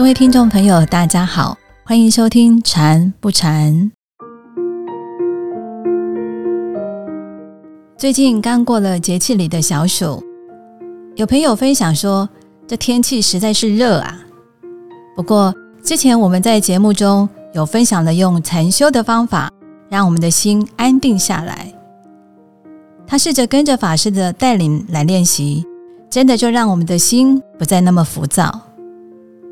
各位听众朋友，大家好，欢迎收听《禅不禅》。最近刚过了节气里的小暑，有朋友分享说，这天气实在是热啊。不过之前我们在节目中有分享了用禅修的方法，让我们的心安定下来。他试着跟着法师的带领来练习，真的就让我们的心不再那么浮躁。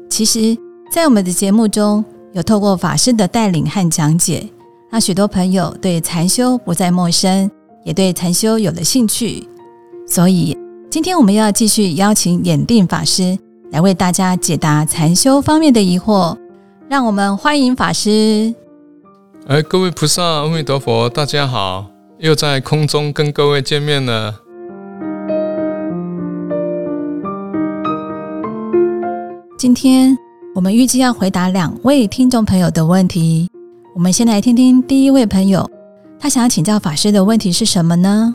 其实，在我们的节目中有透过法师的带领和讲解，让许多朋友对禅修不再陌生，也对禅修有了兴趣。所以，今天我们要继续邀请眼定法师来为大家解答禅修方面的疑惑。让我们欢迎法师。哎，各位菩萨、阿弥陀佛，大家好，又在空中跟各位见面了。今天我们预计要回答两位听众朋友的问题。我们先来听听第一位朋友，他想要请教法师的问题是什么呢？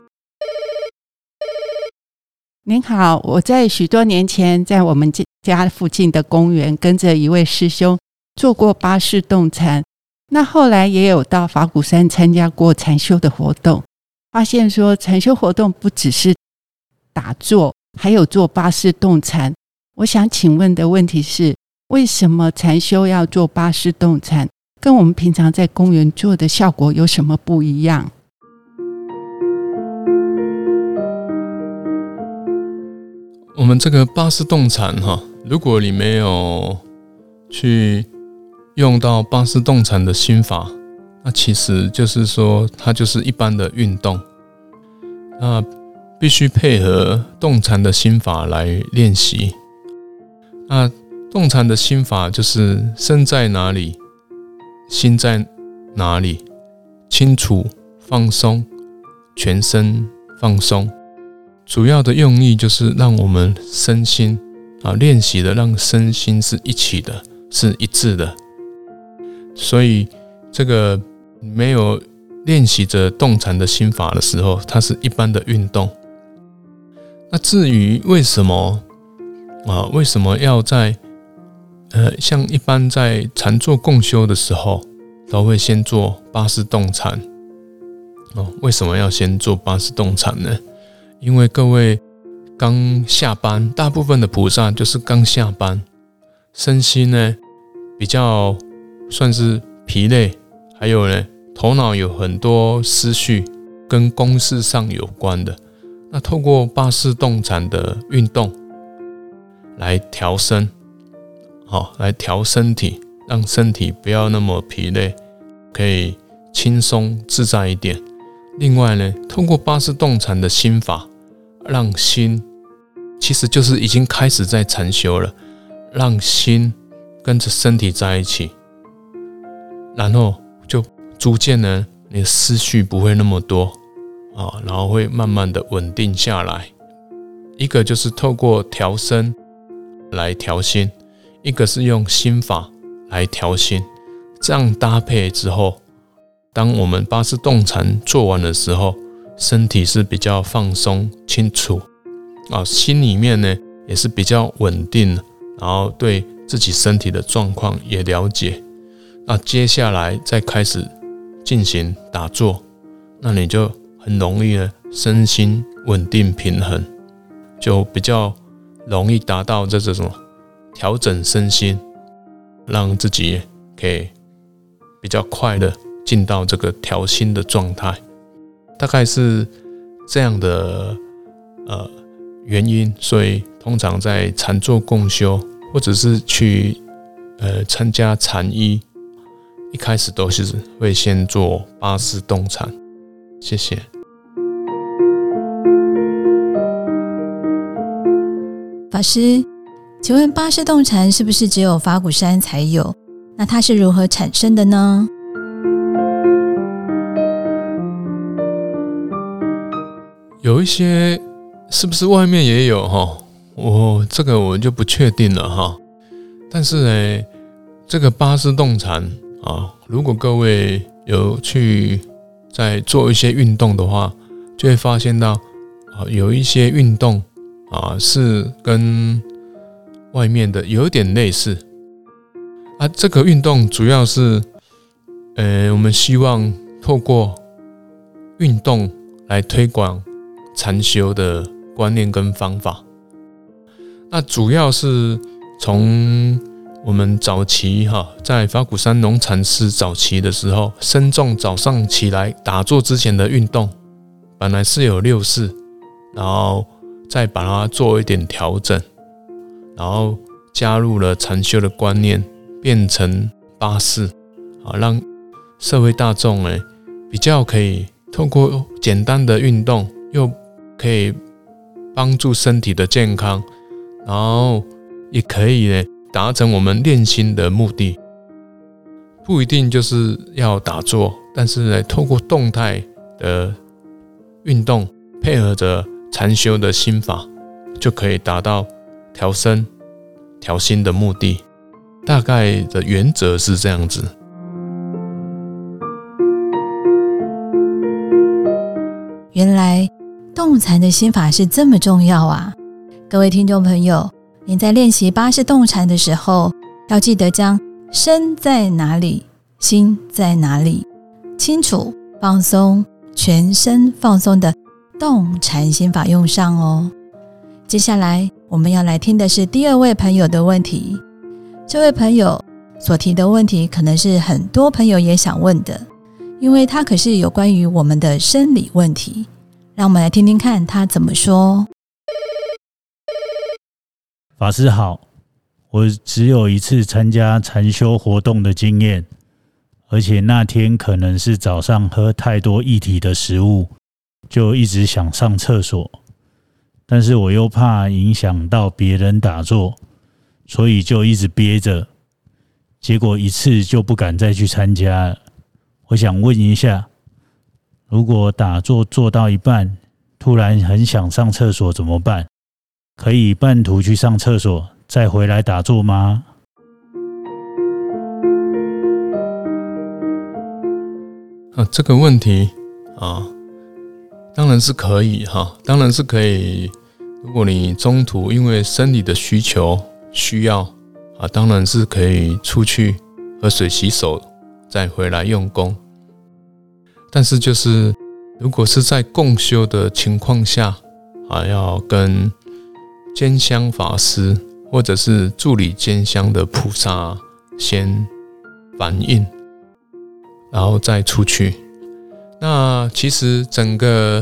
您好，我在许多年前在我们家附近的公园跟着一位师兄做过八式动禅，那后来也有到法鼓山参加过禅修的活动，发现说禅修活动不只是打坐，还有做八式动禅。我想请问的问题是：为什么禅修要做八式动禅？跟我们平常在公园做的效果有什么不一样？我们这个八式动禅哈，如果你没有去用到八式动禅的心法，那其实就是说它就是一般的运动，那必须配合动禅的心法来练习。那动禅的心法就是身在哪里，心在哪里，清楚放松，全身放松。主要的用意就是让我们身心啊练习的，让身心是一起的，是一致的。所以这个没有练习着动禅的心法的时候，它是一般的运动。那至于为什么？啊，为什么要在呃，像一般在禅坐共修的时候，都会先做八式动禅？哦，为什么要先做八式动禅呢？因为各位刚下班，大部分的菩萨就是刚下班，身心呢比较算是疲累，还有呢头脑有很多思绪跟公事上有关的，那透过八式动禅的运动。来调身，好，来调身体，让身体不要那么疲累，可以轻松自在一点。另外呢，通过八式动禅的心法，让心其实就是已经开始在禅修了，让心跟着身体在一起，然后就逐渐呢，你的思绪不会那么多啊，然后会慢慢的稳定下来。一个就是透过调身。来调心，一个是用心法来调心，这样搭配之后，当我们八式动禅做完的时候，身体是比较放松、清楚啊，心里面呢也是比较稳定，然后对自己身体的状况也了解。那接下来再开始进行打坐，那你就很容易呢，身心稳定平衡，就比较。容易达到这这种调整身心，让自己可以比较快的进到这个调心的状态，大概是这样的呃原因。所以通常在禅坐共修，或者是去呃参加禅医，一开始都是会先做八式动禅。谢谢。法师，请问八式动禅是不是只有法鼓山才有？那它是如何产生的呢？有一些是不是外面也有哈？我这个我就不确定了哈。但是呢，这个八式动禅啊，如果各位有去在做一些运动的话，就会发现到啊，有一些运动。啊，是跟外面的有点类似，啊，这个运动主要是，呃，我们希望透过运动来推广禅修的观念跟方法。那主要是从我们早期哈，在法鼓山农禅师早期的时候，身重早上起来打坐之前的运动，本来是有六式，然后再把它做一点调整，然后加入了禅修的观念，变成八式，啊，让社会大众哎比较可以透过简单的运动，又可以帮助身体的健康，然后也可以呢。达成我们练心的目的，不一定就是要打坐，但是呢，透过动态的运动，配合着禅修的心法，就可以达到调身、调心的目的。大概的原则是这样子。原来动禅的心法是这么重要啊！各位听众朋友。您在练习八式动禅的时候，要记得将身在哪里，心在哪里，清楚放松全身放松的动禅心法用上哦。接下来我们要来听的是第二位朋友的问题。这位朋友所提的问题，可能是很多朋友也想问的，因为他可是有关于我们的生理问题。让我们来听听看他怎么说。法师好，我只有一次参加禅修活动的经验，而且那天可能是早上喝太多液体的食物，就一直想上厕所，但是我又怕影响到别人打坐，所以就一直憋着，结果一次就不敢再去参加了。我想问一下，如果打坐做到一半，突然很想上厕所怎么办？可以半途去上厕所，再回来打坐吗？啊，这个问题啊，当然是可以哈，当然是可以。如果你中途因为生理的需求需要啊，当然是可以出去喝水洗手，再回来用功。但是就是如果是在共修的情况下啊，要跟监香法师或者是助理监香的菩萨先反应，然后再出去。那其实整个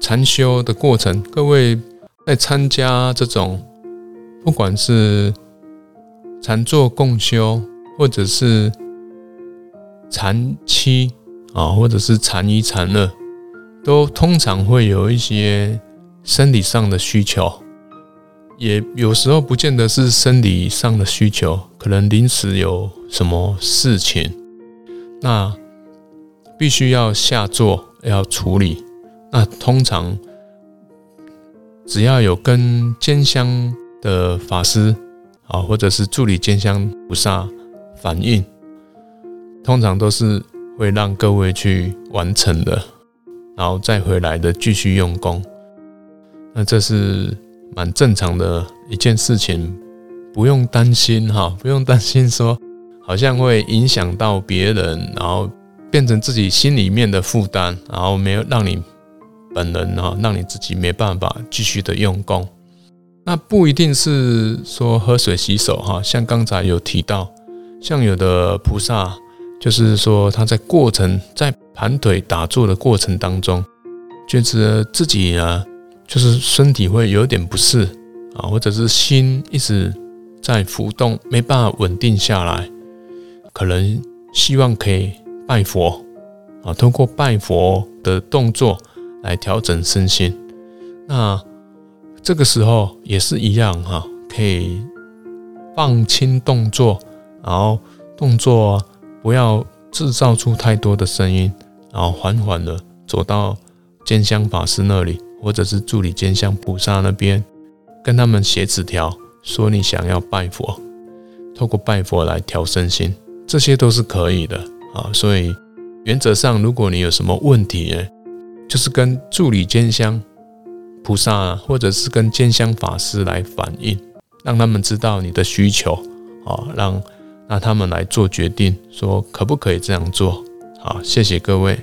禅修的过程，各位在参加这种不管是禅坐共修，或者是禅七啊，或者是禅一禅二，都通常会有一些生理上的需求。也有时候不见得是生理上的需求，可能临时有什么事情，那必须要下坐要处理。那通常只要有跟监香的法师啊，或者是助理监香菩萨反应，通常都是会让各位去完成的，然后再回来的继续用功。那这是。蛮正常的一件事情，不用担心哈，不用担心说好像会影响到别人，然后变成自己心里面的负担，然后没有让你本人哈，让你自己没办法继续的用功。那不一定是说喝水洗手哈，像刚才有提到，像有的菩萨就是说他在过程在盘腿打坐的过程当中，觉得自己呢。就是身体会有点不适啊，或者是心一直在浮动，没办法稳定下来，可能希望可以拜佛啊，通过拜佛的动作来调整身心。那这个时候也是一样哈，可以放轻动作，然后动作不要制造出太多的声音，然后缓缓的走到坚香法师那里。或者是助理监香菩萨那边，跟他们写纸条，说你想要拜佛，透过拜佛来调身心，这些都是可以的啊。所以原则上，如果你有什么问题呢，就是跟助理监香菩萨，或者是跟监香法师来反映，让他们知道你的需求啊，让那他们来做决定，说可不可以这样做。好，谢谢各位。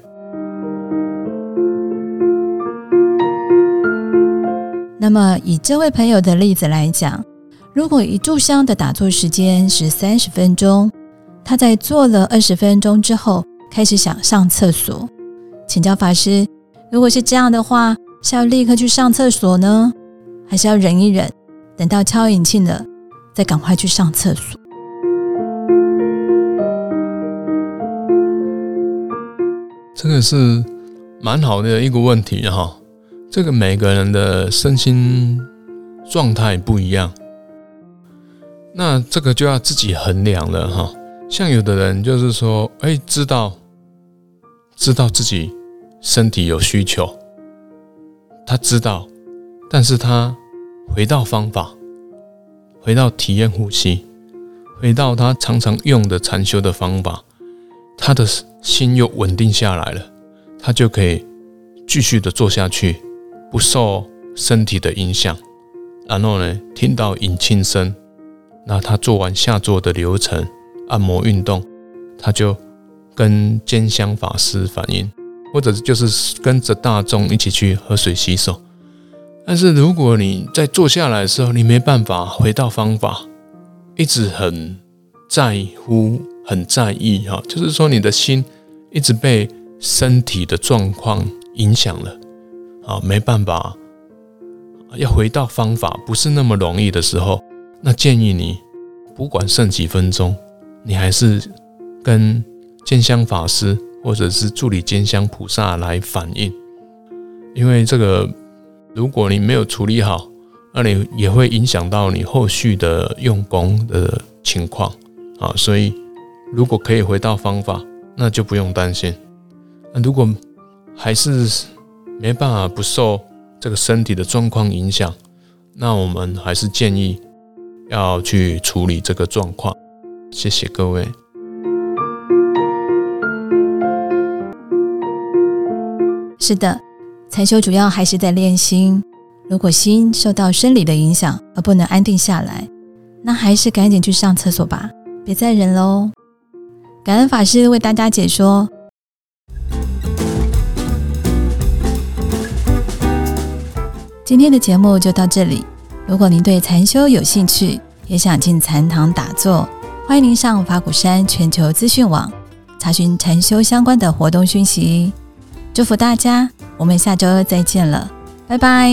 那么以这位朋友的例子来讲，如果一炷香的打坐时间是三十分钟，他在做了二十分钟之后开始想上厕所，请教法师，如果是这样的话，是要立刻去上厕所呢，还是要忍一忍，等到敲引磬了再赶快去上厕所？这个是蛮好的一个问题哈。这个每个人的身心状态不一样，那这个就要自己衡量了哈。像有的人就是说，哎，知道知道自己身体有需求，他知道，但是他回到方法，回到体验呼吸，回到他常常用的禅修的方法，他的心又稳定下来了，他就可以继续的做下去。不受身体的影响，然后呢，听到引磬声，那他做完下坐的流程、按摩运动，他就跟坚香法师反应，或者就是跟着大众一起去喝水洗手。但是如果你在坐下来的时候，你没办法回到方法，一直很在乎、很在意哈，就是说你的心一直被身体的状况影响了。啊，没办法，要回到方法不是那么容易的时候，那建议你不管剩几分钟，你还是跟坚香法师或者是助理坚香菩萨来反映，因为这个如果你没有处理好，那你也会影响到你后续的用功的情况啊。所以如果可以回到方法，那就不用担心。那如果还是没办法不受这个身体的状况影响，那我们还是建议要去处理这个状况。谢谢各位。是的，禅修主要还是在练心。如果心受到生理的影响而不能安定下来，那还是赶紧去上厕所吧，别再忍喽。感恩法师为大家解说。今天的节目就到这里。如果您对禅修有兴趣，也想进禅堂打坐，欢迎您上法鼓山全球资讯网查询禅修相关的活动讯息。祝福大家，我们下周再见了，拜拜。